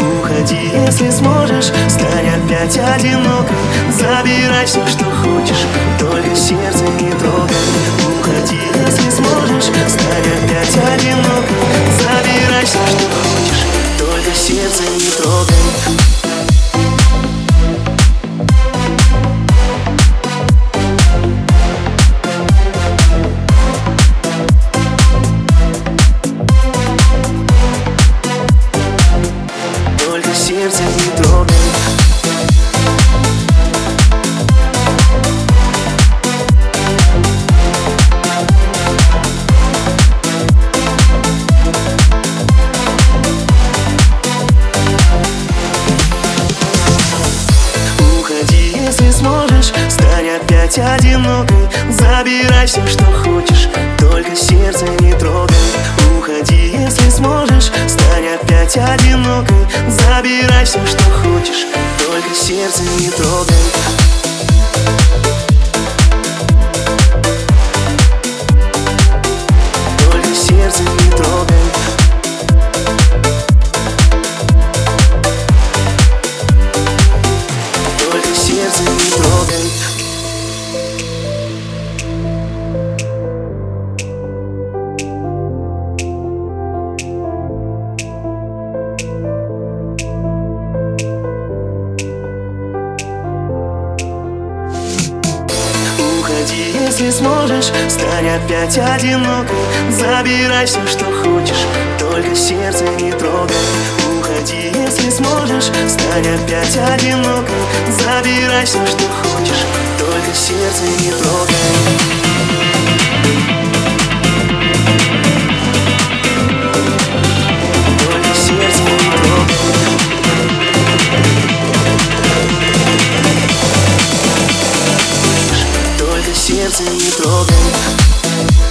Уходи, если сможешь, стань опять одинокой. Забирай все, что хочешь, только сердце не трогай. Уходи, если сможешь, стань опять одинокой сердце не трогай Уходи, если сможешь, стань опять одинокой. Забирай все, что хочешь, только сердце не трогай опять одинокой Забирай все, что хочешь, только сердце не трогай если сможешь, стань опять одинокой. Забирай все, что хочешь, только сердце не трогай. Уходи, если сможешь, стань опять одинокой. Забирай все, что хочешь, только сердце не трогай сердце не трогай.